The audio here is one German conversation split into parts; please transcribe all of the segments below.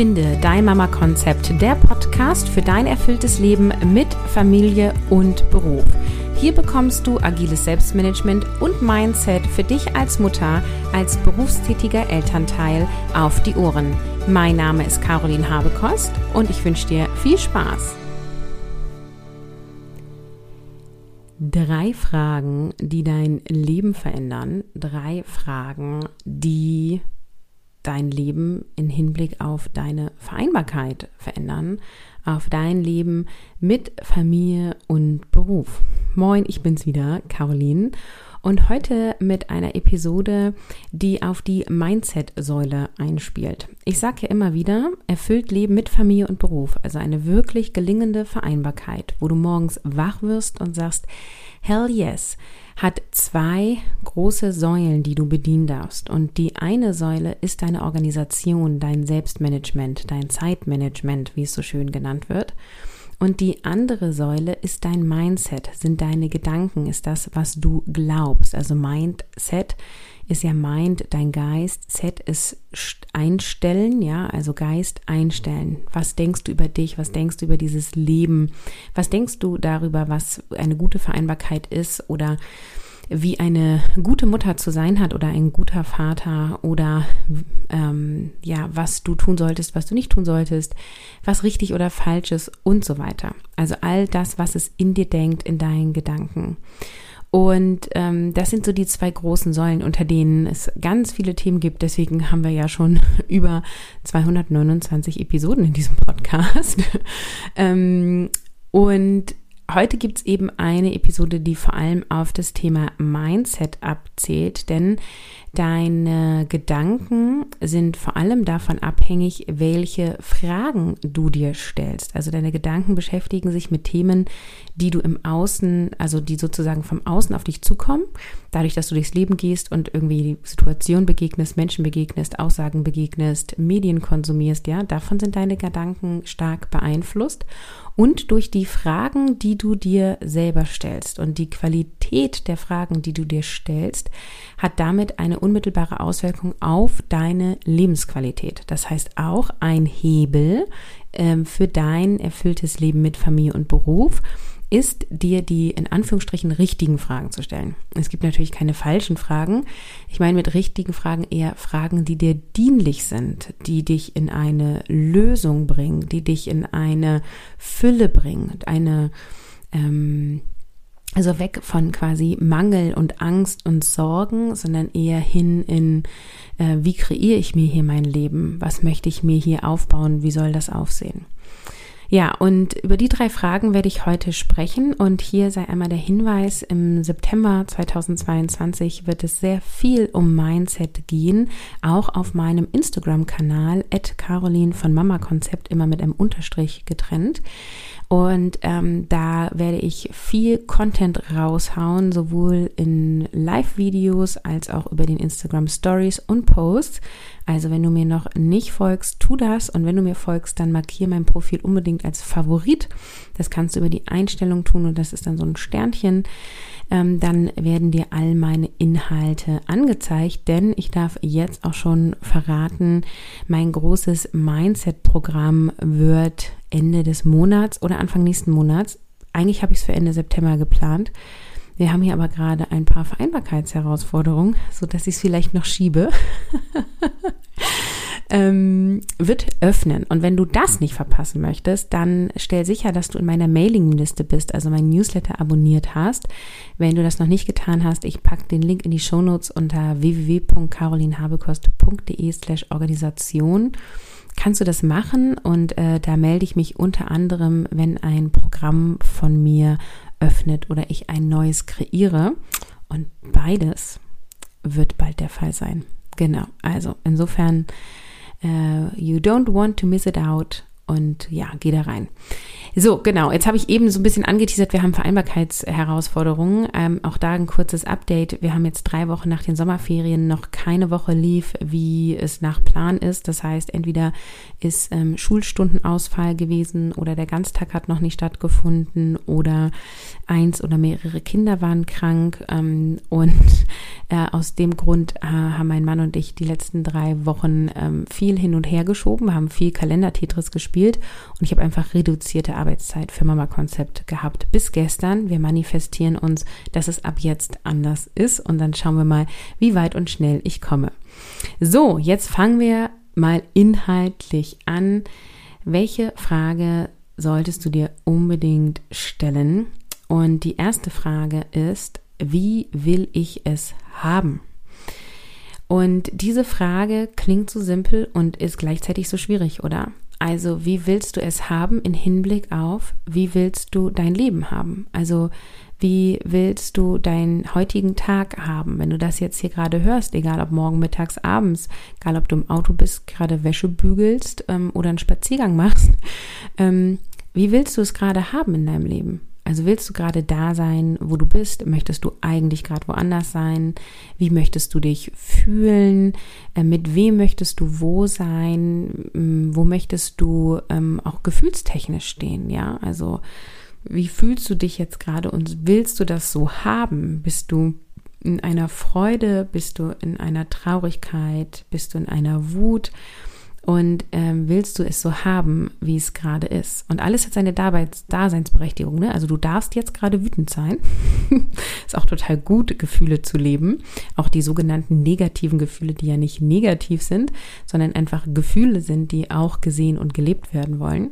Finde dein Mama-Konzept, der Podcast für dein erfülltes Leben mit Familie und Beruf. Hier bekommst du agiles Selbstmanagement und Mindset für dich als Mutter, als berufstätiger Elternteil auf die Ohren. Mein Name ist Caroline Habekost und ich wünsche dir viel Spaß. Drei Fragen, die dein Leben verändern. Drei Fragen, die dein Leben in Hinblick auf deine Vereinbarkeit verändern, auf dein Leben mit Familie und Beruf. Moin, ich bin's wieder, Caroline. Und heute mit einer Episode, die auf die Mindset-Säule einspielt. Ich sage ja immer wieder, erfüllt Leben mit Familie und Beruf, also eine wirklich gelingende Vereinbarkeit, wo du morgens wach wirst und sagst, hell yes, hat zwei große Säulen, die du bedienen darfst. Und die eine Säule ist deine Organisation, dein Selbstmanagement, dein Zeitmanagement, wie es so schön genannt wird. Und die andere Säule ist dein Mindset, sind deine Gedanken, ist das, was du glaubst. Also Mindset ist ja Mind, dein Geist, Set ist einstellen, ja, also Geist einstellen. Was denkst du über dich? Was denkst du über dieses Leben? Was denkst du darüber, was eine gute Vereinbarkeit ist oder wie eine gute Mutter zu sein hat oder ein guter Vater oder ähm, ja, was du tun solltest, was du nicht tun solltest, was richtig oder falsch ist und so weiter. Also all das, was es in dir denkt, in deinen Gedanken. Und ähm, das sind so die zwei großen Säulen, unter denen es ganz viele Themen gibt. Deswegen haben wir ja schon über 229 Episoden in diesem Podcast. ähm, und heute gibt es eben eine Episode, die vor allem auf das Thema Mindset abzählt, denn Deine Gedanken sind vor allem davon abhängig, welche Fragen du dir stellst. Also deine Gedanken beschäftigen sich mit Themen, die du im Außen, also die sozusagen vom Außen auf dich zukommen, dadurch, dass du durchs Leben gehst und irgendwie Situationen begegnest, Menschen begegnest, Aussagen begegnest, Medien konsumierst, ja, davon sind deine Gedanken stark beeinflusst und durch die Fragen, die du dir selber stellst und die Qualität der Fragen, die du dir stellst, hat damit eine unmittelbare Auswirkung auf deine Lebensqualität. Das heißt auch ein Hebel ähm, für dein erfülltes Leben mit Familie und Beruf ist dir die in Anführungsstrichen richtigen Fragen zu stellen. Es gibt natürlich keine falschen Fragen. Ich meine mit richtigen Fragen eher Fragen, die dir dienlich sind, die dich in eine Lösung bringen, die dich in eine Fülle bringen, eine ähm, also weg von quasi Mangel und Angst und Sorgen, sondern eher hin in, äh, wie kreiere ich mir hier mein Leben? Was möchte ich mir hier aufbauen? Wie soll das aufsehen? Ja, und über die drei Fragen werde ich heute sprechen. Und hier sei einmal der Hinweis, im September 2022 wird es sehr viel um Mindset gehen, auch auf meinem Instagram-Kanal, at Caroline von Mama Konzept, immer mit einem Unterstrich getrennt. Und ähm, da werde ich viel Content raushauen, sowohl in Live-Videos als auch über den Instagram Stories und Posts. Also wenn du mir noch nicht folgst, tu das. Und wenn du mir folgst, dann markiere mein Profil unbedingt als Favorit. Das kannst du über die Einstellung tun und das ist dann so ein Sternchen. Ähm, dann werden dir all meine Inhalte angezeigt, denn ich darf jetzt auch schon verraten, mein großes Mindset-Programm wird Ende des Monats oder Anfang nächsten Monats. Eigentlich habe ich es für Ende September geplant. Wir haben hier aber gerade ein paar Vereinbarkeitsherausforderungen, so dass ich es vielleicht noch schiebe. ähm, wird öffnen. Und wenn du das nicht verpassen möchtest, dann stell sicher, dass du in meiner Mailingliste bist, also mein Newsletter abonniert hast. Wenn du das noch nicht getan hast, ich packe den Link in die Shownotes unter www.carolinhabekost.de slash Organisation kannst du das machen und äh, da melde ich mich unter anderem, wenn ein Programm von mir öffnet oder ich ein neues kreiere. Und beides wird bald der Fall sein. Genau, also insofern, uh, you don't want to miss it out. Und ja, geh da rein. So, genau. Jetzt habe ich eben so ein bisschen angeteasert, wir haben Vereinbarkeitsherausforderungen. Ähm, auch da ein kurzes Update. Wir haben jetzt drei Wochen nach den Sommerferien noch keine Woche lief, wie es nach Plan ist. Das heißt, entweder ist ähm, Schulstundenausfall gewesen oder der Ganztag hat noch nicht stattgefunden oder eins oder mehrere Kinder waren krank. Ähm, und äh, aus dem Grund äh, haben mein Mann und ich die letzten drei Wochen ähm, viel hin und her geschoben. Haben viel Kalender-Tetris gespielt und ich habe einfach reduzierte Arbeitszeit für Mama Konzept gehabt bis gestern. Wir manifestieren uns, dass es ab jetzt anders ist und dann schauen wir mal, wie weit und schnell ich komme. So, jetzt fangen wir mal inhaltlich an. Welche Frage solltest du dir unbedingt stellen? Und die erste Frage ist, wie will ich es haben? Und diese Frage klingt so simpel und ist gleichzeitig so schwierig, oder? Also, wie willst du es haben in Hinblick auf, wie willst du dein Leben haben? Also, wie willst du deinen heutigen Tag haben? Wenn du das jetzt hier gerade hörst, egal ob morgen, mittags, abends, egal ob du im Auto bist, gerade Wäsche bügelst ähm, oder einen Spaziergang machst, ähm, wie willst du es gerade haben in deinem Leben? Also willst du gerade da sein, wo du bist? Möchtest du eigentlich gerade woanders sein? Wie möchtest du dich fühlen? Äh, mit wem möchtest du wo sein? Ähm, wo möchtest du ähm, auch gefühlstechnisch stehen? Ja, also wie fühlst du dich jetzt gerade und willst du das so haben? Bist du in einer Freude? Bist du in einer Traurigkeit? Bist du in einer Wut? Und ähm, willst du es so haben, wie es gerade ist. Und alles hat seine Daseinsberechtigung. Ne? Also du darfst jetzt gerade wütend sein. ist auch total gut, Gefühle zu leben. Auch die sogenannten negativen Gefühle, die ja nicht negativ sind, sondern einfach Gefühle sind, die auch gesehen und gelebt werden wollen.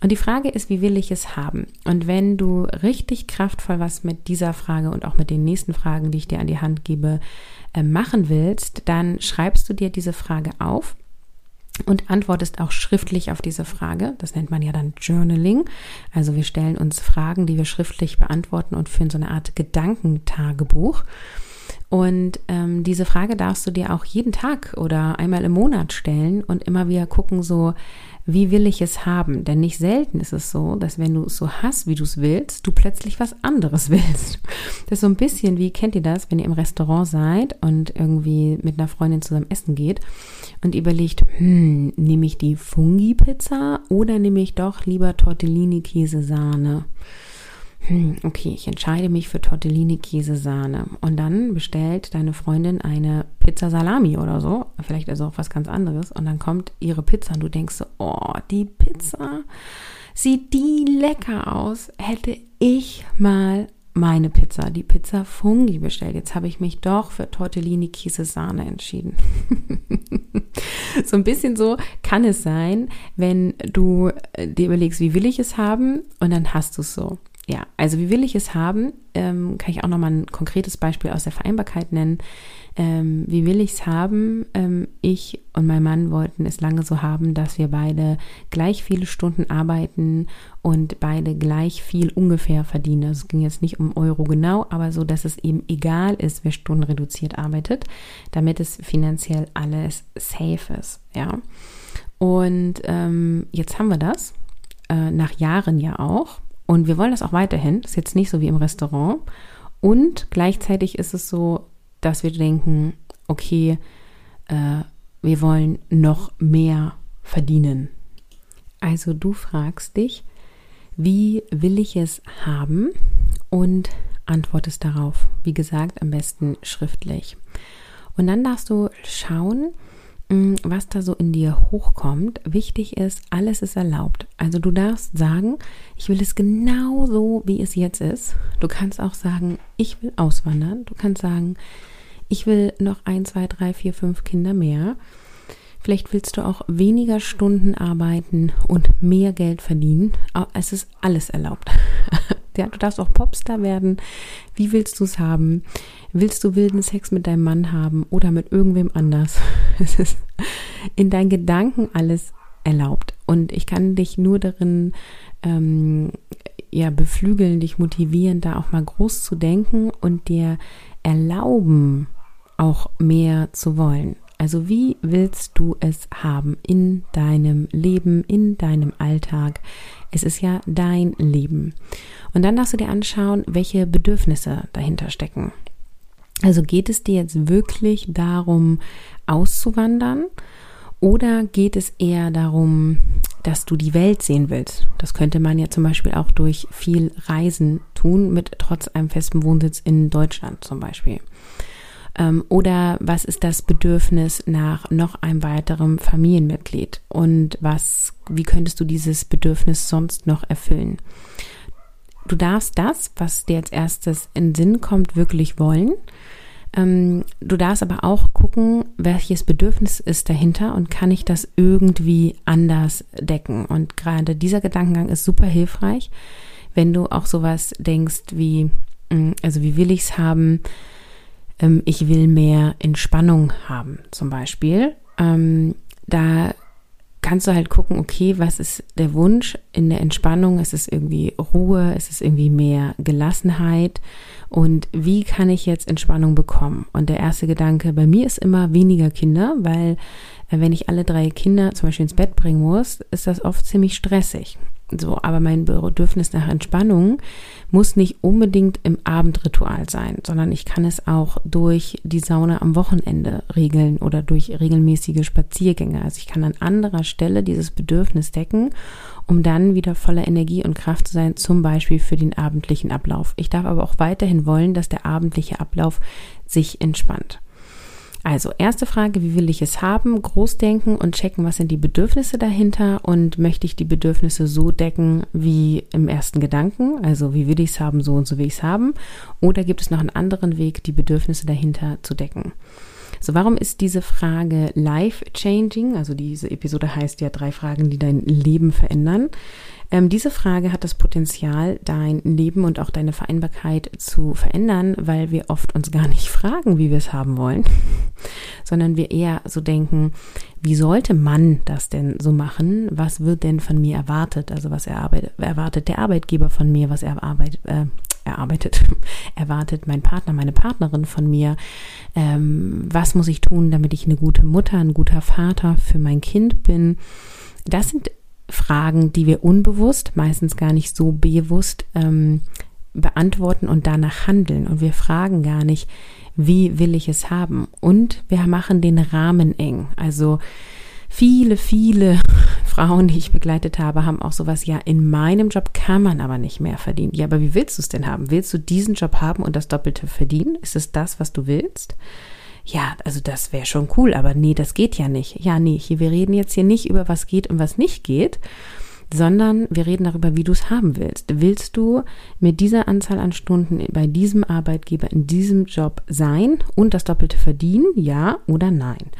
Und die Frage ist, wie will ich es haben? Und wenn du richtig kraftvoll was mit dieser Frage und auch mit den nächsten Fragen, die ich dir an die Hand gebe, äh, machen willst, dann schreibst du dir diese Frage auf und antwortest auch schriftlich auf diese Frage. Das nennt man ja dann Journaling. Also wir stellen uns Fragen, die wir schriftlich beantworten und führen so eine Art Gedankentagebuch. Und ähm, diese Frage darfst du dir auch jeden Tag oder einmal im Monat stellen und immer wieder gucken, so, wie will ich es haben? Denn nicht selten ist es so, dass wenn du es so hast, wie du es willst, du plötzlich was anderes willst. Das ist so ein bisschen wie, kennt ihr das, wenn ihr im Restaurant seid und irgendwie mit einer Freundin zusammen essen geht und überlegt, hm, nehme ich die Fungi-Pizza oder nehme ich doch lieber Tortellini-Käse-Sahne? Hm, okay, ich entscheide mich für Tortellini Käse Sahne. Und dann bestellt deine Freundin eine Pizza Salami oder so. Vielleicht also auch was ganz anderes. Und dann kommt ihre Pizza und du denkst so, oh, die Pizza, sieht die lecker aus. Hätte ich mal meine Pizza, die Pizza Fungi bestellt. Jetzt habe ich mich doch für Tortellini Käse Sahne entschieden. so ein bisschen so kann es sein, wenn du äh, dir überlegst, wie will ich es haben und dann hast du es so ja, also wie will ich es haben? Ähm, kann ich auch nochmal ein konkretes Beispiel aus der Vereinbarkeit nennen. Ähm, wie will ich es haben? Ähm, ich und mein Mann wollten es lange so haben, dass wir beide gleich viele Stunden arbeiten und beide gleich viel ungefähr verdienen. Also es ging jetzt nicht um Euro genau, aber so, dass es eben egal ist, wer Stunden reduziert arbeitet, damit es finanziell alles safe ist. Ja. Und ähm, jetzt haben wir das, äh, nach Jahren ja auch. Und wir wollen das auch weiterhin. Das ist jetzt nicht so wie im Restaurant. Und gleichzeitig ist es so, dass wir denken, okay, äh, wir wollen noch mehr verdienen. Also du fragst dich, wie will ich es haben und antwortest darauf. Wie gesagt, am besten schriftlich. Und dann darfst du schauen, was da so in dir hochkommt. Wichtig ist, alles ist erlaubt. Also du darfst sagen, ich will es genau so, wie es jetzt ist. Du kannst auch sagen, ich will auswandern. Du kannst sagen, ich will noch ein, zwei, drei, vier, fünf Kinder mehr. Vielleicht willst du auch weniger Stunden arbeiten und mehr Geld verdienen. Es ist alles erlaubt. Ja, du darfst auch Popstar werden. Wie willst du es haben? Willst du wilden Sex mit deinem Mann haben oder mit irgendwem anders? Es ist in deinen Gedanken alles erlaubt. Und ich kann dich nur darin ähm, ja, beflügeln, dich motivieren, da auch mal groß zu denken und dir erlauben, auch mehr zu wollen. Also wie willst du es haben in deinem Leben, in deinem Alltag? Es ist ja dein Leben. Und dann darfst du dir anschauen, welche Bedürfnisse dahinter stecken. Also geht es dir jetzt wirklich darum, auszuwandern? Oder geht es eher darum, dass du die Welt sehen willst? Das könnte man ja zum Beispiel auch durch viel Reisen tun, mit trotz einem festen Wohnsitz in Deutschland zum Beispiel. Ähm, oder was ist das Bedürfnis nach noch einem weiteren Familienmitglied? Und was, wie könntest du dieses Bedürfnis sonst noch erfüllen? Du darfst das, was dir als erstes in Sinn kommt, wirklich wollen ähm, du darfst aber auch gucken, welches Bedürfnis ist dahinter und kann ich das irgendwie anders decken. Und gerade dieser Gedankengang ist super hilfreich, wenn du auch sowas denkst wie, mm, also wie will ich es haben? Ähm, ich will mehr Entspannung haben, zum Beispiel. Ähm, da kannst du halt gucken, okay, was ist der Wunsch in der Entspannung? Ist es irgendwie Ruhe? Ist es irgendwie mehr Gelassenheit? Und wie kann ich jetzt Entspannung bekommen? Und der erste Gedanke bei mir ist immer weniger Kinder, weil äh, wenn ich alle drei Kinder zum Beispiel ins Bett bringen muss, ist das oft ziemlich stressig. So, aber mein Bedürfnis nach Entspannung muss nicht unbedingt im Abendritual sein, sondern ich kann es auch durch die Sauna am Wochenende regeln oder durch regelmäßige Spaziergänge. Also ich kann an anderer Stelle dieses Bedürfnis decken, um dann wieder voller Energie und Kraft zu sein, zum Beispiel für den abendlichen Ablauf. Ich darf aber auch weiterhin wollen, dass der abendliche Ablauf sich entspannt. Also, erste Frage, wie will ich es haben? Großdenken und checken, was sind die Bedürfnisse dahinter und möchte ich die Bedürfnisse so decken wie im ersten Gedanken? Also, wie will ich es haben, so und so will ich es haben? Oder gibt es noch einen anderen Weg, die Bedürfnisse dahinter zu decken? So, warum ist diese Frage life-changing? Also, diese Episode heißt ja drei Fragen, die dein Leben verändern. Ähm, diese Frage hat das Potenzial, dein Leben und auch deine Vereinbarkeit zu verändern, weil wir oft uns gar nicht fragen, wie wir es haben wollen, sondern wir eher so denken, wie sollte man das denn so machen? Was wird denn von mir erwartet? Also was erwartet der Arbeitgeber von mir? Was erarbeitet, äh, erarbeitet, erwartet mein Partner, meine Partnerin von mir? Ähm, was muss ich tun, damit ich eine gute Mutter, ein guter Vater für mein Kind bin? Das sind Fragen, die wir unbewusst, meistens gar nicht so bewusst ähm, beantworten und danach handeln. Und wir fragen gar nicht, wie will ich es haben? Und wir machen den Rahmen eng. Also viele, viele Frauen, die ich begleitet habe, haben auch sowas, ja, in meinem Job kann man aber nicht mehr verdienen. Ja, aber wie willst du es denn haben? Willst du diesen Job haben und das Doppelte verdienen? Ist es das, was du willst? ja, also das wäre schon cool, aber nee, das geht ja nicht. Ja, nee, hier, wir reden jetzt hier nicht über was geht und was nicht geht, sondern wir reden darüber, wie du es haben willst. Willst du mit dieser Anzahl an Stunden bei diesem Arbeitgeber in diesem Job sein und das Doppelte verdienen? Ja oder nein?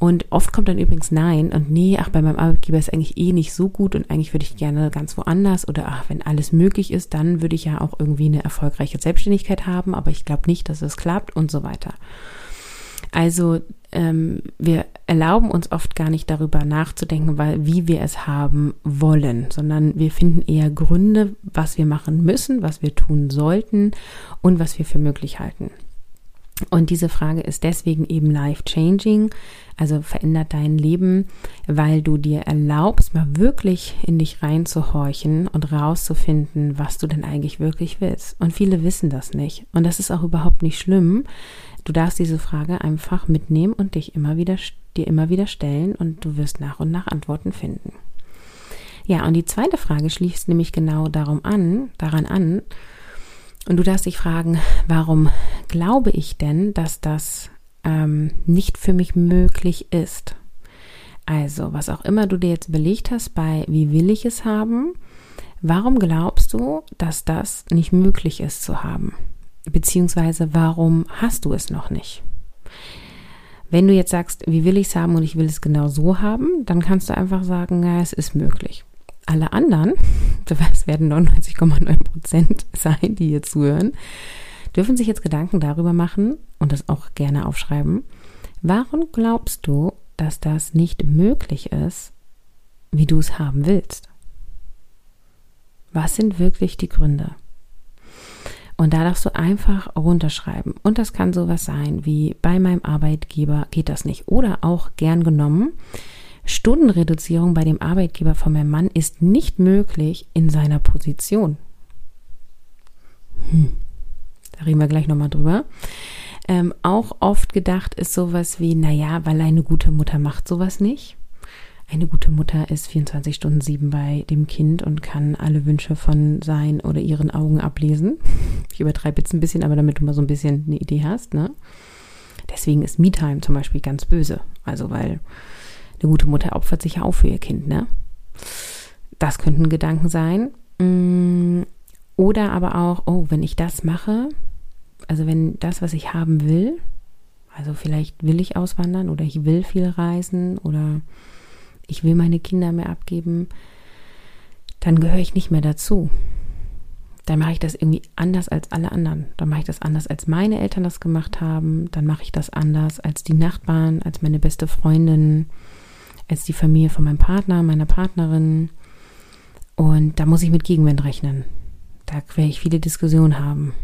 Und oft kommt dann übrigens Nein und nee, ach, bei meinem Arbeitgeber ist eigentlich eh nicht so gut und eigentlich würde ich gerne ganz woanders oder ach, wenn alles möglich ist, dann würde ich ja auch irgendwie eine erfolgreiche Selbstständigkeit haben, aber ich glaube nicht, dass es klappt und so weiter. Also ähm, wir erlauben uns oft gar nicht darüber nachzudenken, weil wie wir es haben wollen, sondern wir finden eher Gründe, was wir machen müssen, was wir tun sollten und was wir für möglich halten. Und diese Frage ist deswegen eben life-changing, also verändert dein Leben, weil du dir erlaubst, mal wirklich in dich reinzuhorchen und rauszufinden, was du denn eigentlich wirklich willst. Und viele wissen das nicht. Und das ist auch überhaupt nicht schlimm, Du darfst diese Frage einfach mitnehmen und dich immer wieder, dir immer wieder stellen und du wirst nach und nach Antworten finden. Ja, und die zweite Frage schließt nämlich genau darum an, daran an. Und du darfst dich fragen, warum glaube ich denn, dass das ähm, nicht für mich möglich ist? Also, was auch immer du dir jetzt überlegt hast bei wie will ich es haben, warum glaubst du, dass das nicht möglich ist zu haben? Beziehungsweise warum hast du es noch nicht? Wenn du jetzt sagst, wie will ich es haben und ich will es genau so haben, dann kannst du einfach sagen, ja, es ist möglich. Alle anderen, das werden 99,9 Prozent sein, die hier zuhören, dürfen sich jetzt Gedanken darüber machen und das auch gerne aufschreiben. Warum glaubst du, dass das nicht möglich ist, wie du es haben willst? Was sind wirklich die Gründe? Und da darfst du einfach runterschreiben. Und das kann sowas sein wie bei meinem Arbeitgeber geht das nicht. Oder auch gern genommen, Stundenreduzierung bei dem Arbeitgeber von meinem Mann ist nicht möglich in seiner Position. Hm. Da reden wir gleich nochmal drüber. Ähm, auch oft gedacht ist sowas wie, naja, weil eine gute Mutter macht sowas nicht. Eine gute Mutter ist 24 Stunden sieben bei dem Kind und kann alle Wünsche von seinen oder ihren Augen ablesen. Ich übertreibe jetzt ein bisschen, aber damit du mal so ein bisschen eine Idee hast. Ne? Deswegen ist Me-Time zum Beispiel ganz böse. Also weil eine gute Mutter opfert sich ja auch für ihr Kind. Ne? Das könnten Gedanken sein. Mm, oder aber auch, oh, wenn ich das mache, also wenn das, was ich haben will, also vielleicht will ich auswandern oder ich will viel reisen oder ich will meine Kinder mehr abgeben, dann gehöre ich nicht mehr dazu. Dann mache ich das irgendwie anders als alle anderen. Dann mache ich das anders, als meine Eltern das gemacht haben. Dann mache ich das anders als die Nachbarn, als meine beste Freundin, als die Familie von meinem Partner, meiner Partnerin. Und da muss ich mit Gegenwind rechnen. Da werde ich viele Diskussionen haben.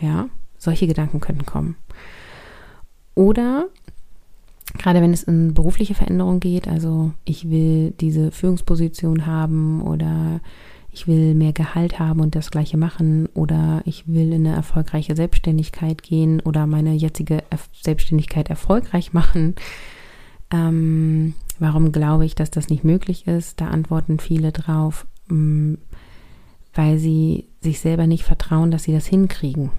Ja, solche Gedanken könnten kommen. Oder gerade wenn es in berufliche Veränderung geht, also ich will diese Führungsposition haben oder ich will mehr Gehalt haben und das gleiche machen oder ich will in eine erfolgreiche Selbstständigkeit gehen oder meine jetzige Selbstständigkeit erfolgreich machen. Ähm, warum glaube ich, dass das nicht möglich ist? Da antworten viele drauf, mm, weil sie sich selber nicht vertrauen, dass sie das hinkriegen.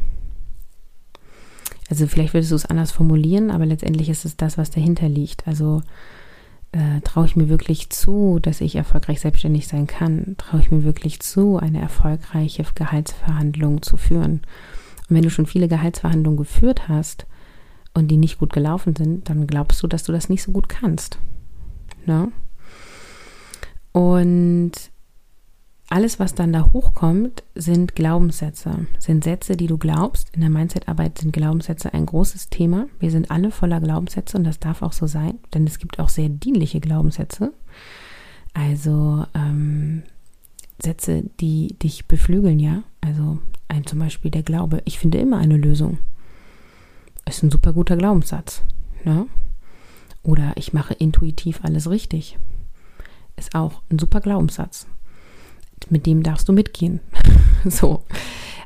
Also vielleicht würdest du es anders formulieren, aber letztendlich ist es das, was dahinter liegt. Also äh, traue ich mir wirklich zu, dass ich erfolgreich selbstständig sein kann? Traue ich mir wirklich zu, eine erfolgreiche Gehaltsverhandlung zu führen? Und wenn du schon viele Gehaltsverhandlungen geführt hast und die nicht gut gelaufen sind, dann glaubst du, dass du das nicht so gut kannst. Ne? Und alles, was dann da hochkommt, sind Glaubenssätze, sind Sätze, die du glaubst. In der Mindset-Arbeit sind Glaubenssätze ein großes Thema. Wir sind alle voller Glaubenssätze und das darf auch so sein, denn es gibt auch sehr dienliche Glaubenssätze. Also ähm, Sätze, die dich beflügeln, ja. Also ein zum Beispiel der Glaube, ich finde immer eine Lösung. Ist ein super guter Glaubenssatz. Ne? Oder ich mache intuitiv alles richtig. Ist auch ein super Glaubenssatz mit dem darfst du mitgehen. so.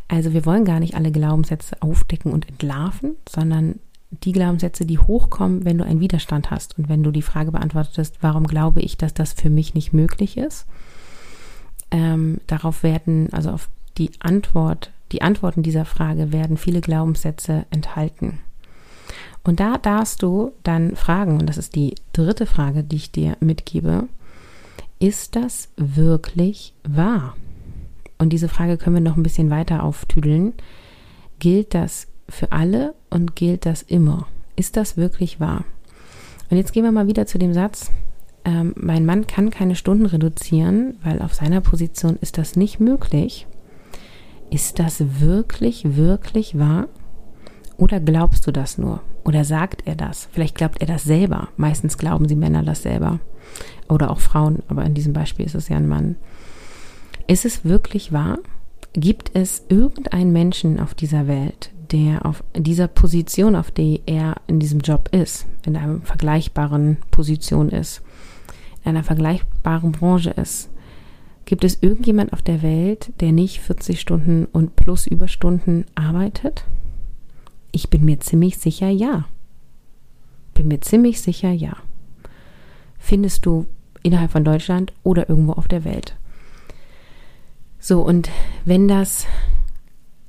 Also wir wollen gar nicht alle Glaubenssätze aufdecken und entlarven, sondern die Glaubenssätze, die hochkommen, wenn du einen Widerstand hast und wenn du die Frage beantwortest, warum glaube ich, dass das für mich nicht möglich ist. Ähm, darauf werden, also auf die Antwort, die Antworten dieser Frage werden viele Glaubenssätze enthalten. Und da darfst du dann fragen, und das ist die dritte Frage, die ich dir mitgebe, ist das wirklich wahr? Und diese Frage können wir noch ein bisschen weiter auftüdeln. Gilt das für alle und gilt das immer? Ist das wirklich wahr? Und jetzt gehen wir mal wieder zu dem Satz, ähm, mein Mann kann keine Stunden reduzieren, weil auf seiner Position ist das nicht möglich. Ist das wirklich, wirklich wahr? Oder glaubst du das nur? Oder sagt er das? Vielleicht glaubt er das selber. Meistens glauben sie Männer das selber oder auch Frauen, aber in diesem Beispiel ist es ja ein Mann. Ist es wirklich wahr? Gibt es irgendeinen Menschen auf dieser Welt, der auf dieser Position, auf der er in diesem Job ist, in einer vergleichbaren Position ist, in einer vergleichbaren Branche ist? Gibt es irgendjemand auf der Welt, der nicht 40 Stunden und plus Überstunden arbeitet? Ich bin mir ziemlich sicher ja. Bin mir ziemlich sicher ja. Findest du innerhalb von Deutschland oder irgendwo auf der Welt. So, und wenn das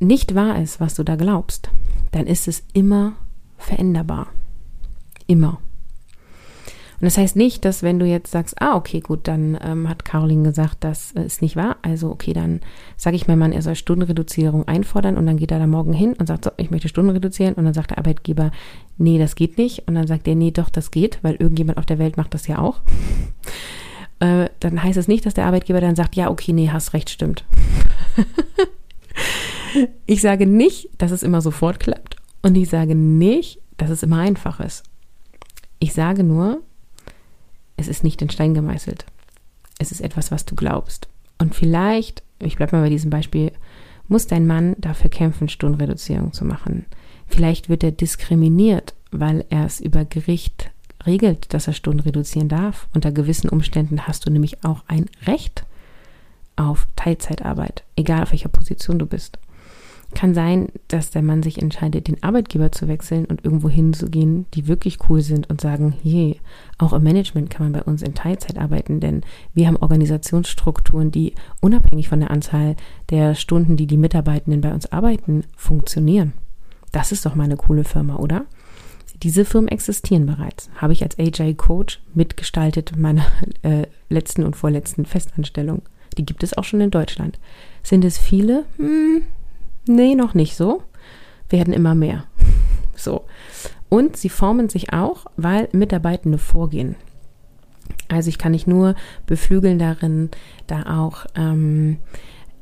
nicht wahr ist, was du da glaubst, dann ist es immer veränderbar. Immer. Und das heißt nicht, dass wenn du jetzt sagst, ah, okay, gut, dann ähm, hat Caroline gesagt, das ist nicht wahr. Also, okay, dann sage ich meinem Mann, er soll Stundenreduzierung einfordern und dann geht er da morgen hin und sagt, so, ich möchte Stunden reduzieren. Und dann sagt der Arbeitgeber, nee, das geht nicht. Und dann sagt er, nee, doch, das geht, weil irgendjemand auf der Welt macht das ja auch. Äh, dann heißt es nicht, dass der Arbeitgeber dann sagt, ja, okay, nee, hast recht, stimmt. ich sage nicht, dass es immer sofort klappt. Und ich sage nicht, dass es immer einfach ist. Ich sage nur, es ist nicht in Stein gemeißelt. Es ist etwas, was du glaubst. Und vielleicht, ich bleibe mal bei diesem Beispiel muss dein Mann dafür kämpfen, Stundenreduzierung zu machen. Vielleicht wird er diskriminiert, weil er es über Gericht regelt, dass er Stunden reduzieren darf. Unter gewissen Umständen hast du nämlich auch ein Recht auf Teilzeitarbeit, egal auf welcher Position du bist. Kann sein, dass der Mann sich entscheidet, den Arbeitgeber zu wechseln und irgendwo hinzugehen, die wirklich cool sind und sagen, je, auch im Management kann man bei uns in Teilzeit arbeiten, denn wir haben Organisationsstrukturen, die unabhängig von der Anzahl der Stunden, die die Mitarbeitenden bei uns arbeiten, funktionieren. Das ist doch mal eine coole Firma, oder? Diese Firmen existieren bereits. Habe ich als Agile Coach mitgestaltet meiner äh, letzten und vorletzten Festanstellung. Die gibt es auch schon in Deutschland. Sind es viele? Hm, nee, noch nicht so. Werden immer mehr. So. Und sie formen sich auch, weil Mitarbeitende vorgehen. Also ich kann nicht nur beflügeln darin, da auch ähm,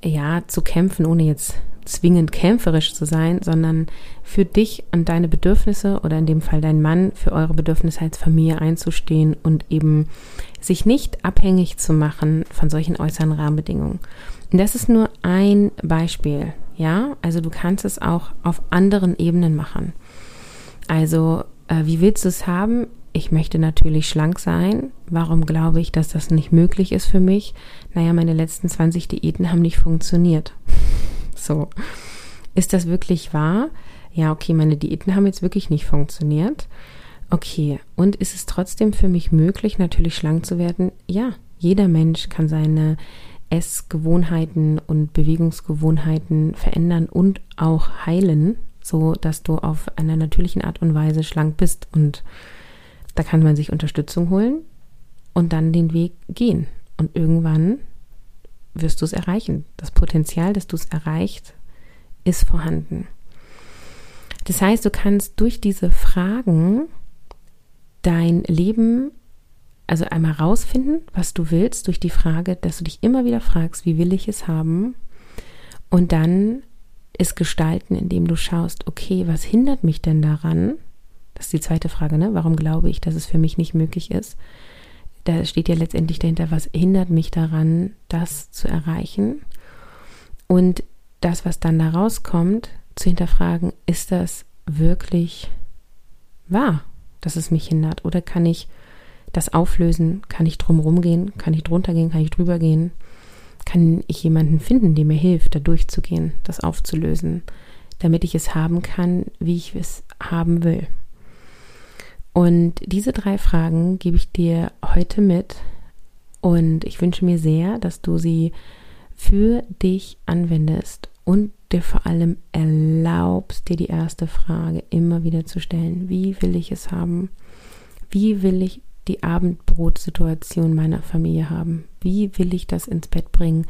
ja zu kämpfen, ohne jetzt zwingend kämpferisch zu sein, sondern für dich und deine Bedürfnisse oder in dem Fall dein Mann für eure Bedürfnisse als Familie einzustehen und eben sich nicht abhängig zu machen von solchen äußeren Rahmenbedingungen. Und das ist nur ein Beispiel, ja? Also du kannst es auch auf anderen Ebenen machen. Also, äh, wie willst du es haben? Ich möchte natürlich schlank sein. Warum glaube ich, dass das nicht möglich ist für mich? Naja, meine letzten 20 Diäten haben nicht funktioniert. So. Ist das wirklich wahr? Ja, okay, meine Diäten haben jetzt wirklich nicht funktioniert. Okay, und ist es trotzdem für mich möglich, natürlich schlank zu werden? Ja, jeder Mensch kann seine Essgewohnheiten und Bewegungsgewohnheiten verändern und auch heilen, so dass du auf einer natürlichen Art und Weise schlank bist. Und da kann man sich Unterstützung holen und dann den Weg gehen. Und irgendwann wirst du es erreichen. Das Potenzial, dass du es erreicht, ist vorhanden. Das heißt, du kannst durch diese Fragen dein Leben, also einmal rausfinden, was du willst, durch die Frage, dass du dich immer wieder fragst, wie will ich es haben? Und dann es gestalten, indem du schaust, okay, was hindert mich denn daran? Das ist die zweite Frage, ne? Warum glaube ich, dass es für mich nicht möglich ist? da steht ja letztendlich dahinter, was hindert mich daran, das zu erreichen. Und das, was dann da rauskommt, zu hinterfragen, ist das wirklich wahr, dass es mich hindert? Oder kann ich das auflösen? Kann ich drumherum gehen? Kann ich drunter gehen? Kann ich drüber gehen? Kann ich jemanden finden, der mir hilft, da durchzugehen, das aufzulösen, damit ich es haben kann, wie ich es haben will? Und diese drei Fragen gebe ich dir heute mit und ich wünsche mir sehr, dass du sie für dich anwendest und dir vor allem erlaubst, dir die erste Frage immer wieder zu stellen. Wie will ich es haben? Wie will ich die Abendbrotsituation meiner Familie haben? Wie will ich das ins Bett bringen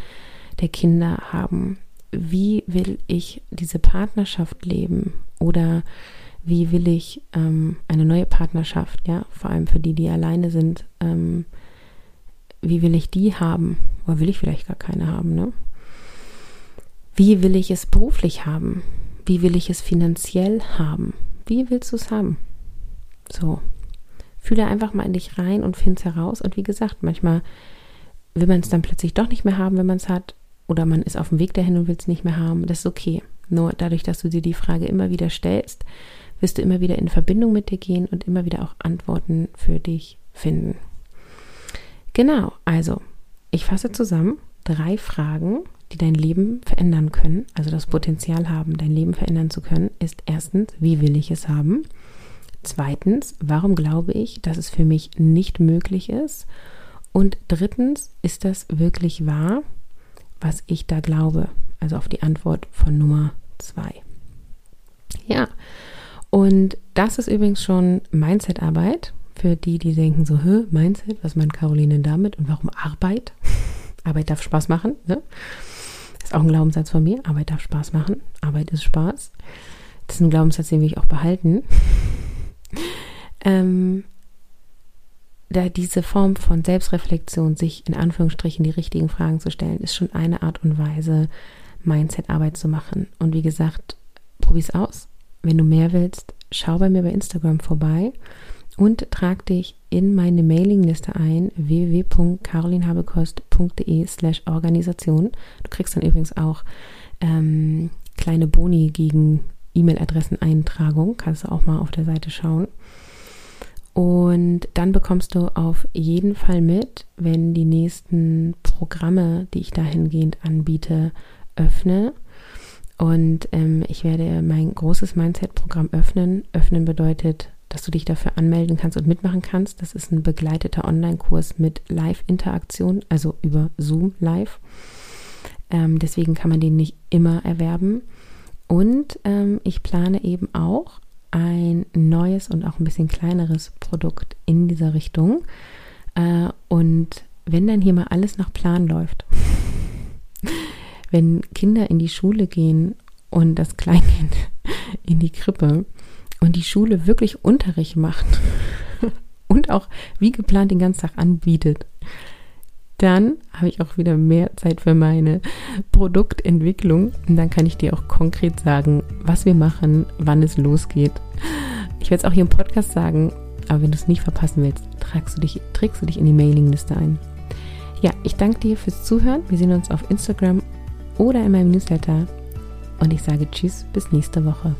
der Kinder haben? Wie will ich diese Partnerschaft leben? Oder wie will ich ähm, eine neue Partnerschaft, ja, vor allem für die, die alleine sind, ähm, wie will ich die haben? Oder will ich vielleicht gar keine haben, ne? Wie will ich es beruflich haben? Wie will ich es finanziell haben? Wie willst du es haben? So. Fühle einfach mal in dich rein und finde es heraus. Und wie gesagt, manchmal will man es dann plötzlich doch nicht mehr haben, wenn man es hat. Oder man ist auf dem Weg dahin und will es nicht mehr haben. Das ist okay. Nur dadurch, dass du dir die Frage immer wieder stellst, wirst du immer wieder in Verbindung mit dir gehen und immer wieder auch Antworten für dich finden. Genau, also ich fasse zusammen drei Fragen, die dein Leben verändern können, also das Potenzial haben, dein Leben verändern zu können, ist erstens, wie will ich es haben? Zweitens, warum glaube ich, dass es für mich nicht möglich ist? Und drittens, ist das wirklich wahr, was ich da glaube? Also auf die Antwort von Nummer zwei. Ja, und das ist übrigens schon Mindset-Arbeit für die, die denken so, Hö, Mindset, was meint Caroline damit und warum Arbeit? Arbeit darf Spaß machen. Ne? Ist auch ein Glaubenssatz von mir. Arbeit darf Spaß machen. Arbeit ist Spaß. Das ist ein Glaubenssatz, den will ich auch behalten. Ähm, da diese Form von Selbstreflexion, sich in Anführungsstrichen die richtigen Fragen zu stellen, ist schon eine Art und Weise, Mindset-Arbeit zu machen. Und wie gesagt, probier's aus. Wenn du mehr willst, schau bei mir bei Instagram vorbei. und trag dich in meine Mailingliste ein www.carolinhabekost.de slash Organisation. Du kriegst dann übrigens auch ähm, kleine Boni gegen E-Mail-Adresseneintragung. Kannst du auch mal auf der Seite schauen. Und dann bekommst du auf jeden Fall mit, wenn die nächsten Programme, die ich dahingehend anbiete, öffne. Und ähm, ich werde mein großes Mindset-Programm öffnen. Öffnen bedeutet dass du dich dafür anmelden kannst und mitmachen kannst. Das ist ein begleiteter Online-Kurs mit Live-Interaktion, also über Zoom Live. Ähm, deswegen kann man den nicht immer erwerben. Und ähm, ich plane eben auch ein neues und auch ein bisschen kleineres Produkt in dieser Richtung. Äh, und wenn dann hier mal alles nach Plan läuft, wenn Kinder in die Schule gehen und das Kleinkind in die Krippe, und die Schule wirklich Unterricht macht und auch wie geplant den ganzen Tag anbietet, dann habe ich auch wieder mehr Zeit für meine Produktentwicklung und dann kann ich dir auch konkret sagen, was wir machen, wann es losgeht. Ich werde es auch hier im Podcast sagen, aber wenn du es nicht verpassen willst, tragst du dich, trägst du dich in die Mailingliste ein. Ja, ich danke dir fürs Zuhören. Wir sehen uns auf Instagram oder in meinem Newsletter. Und ich sage Tschüss, bis nächste Woche.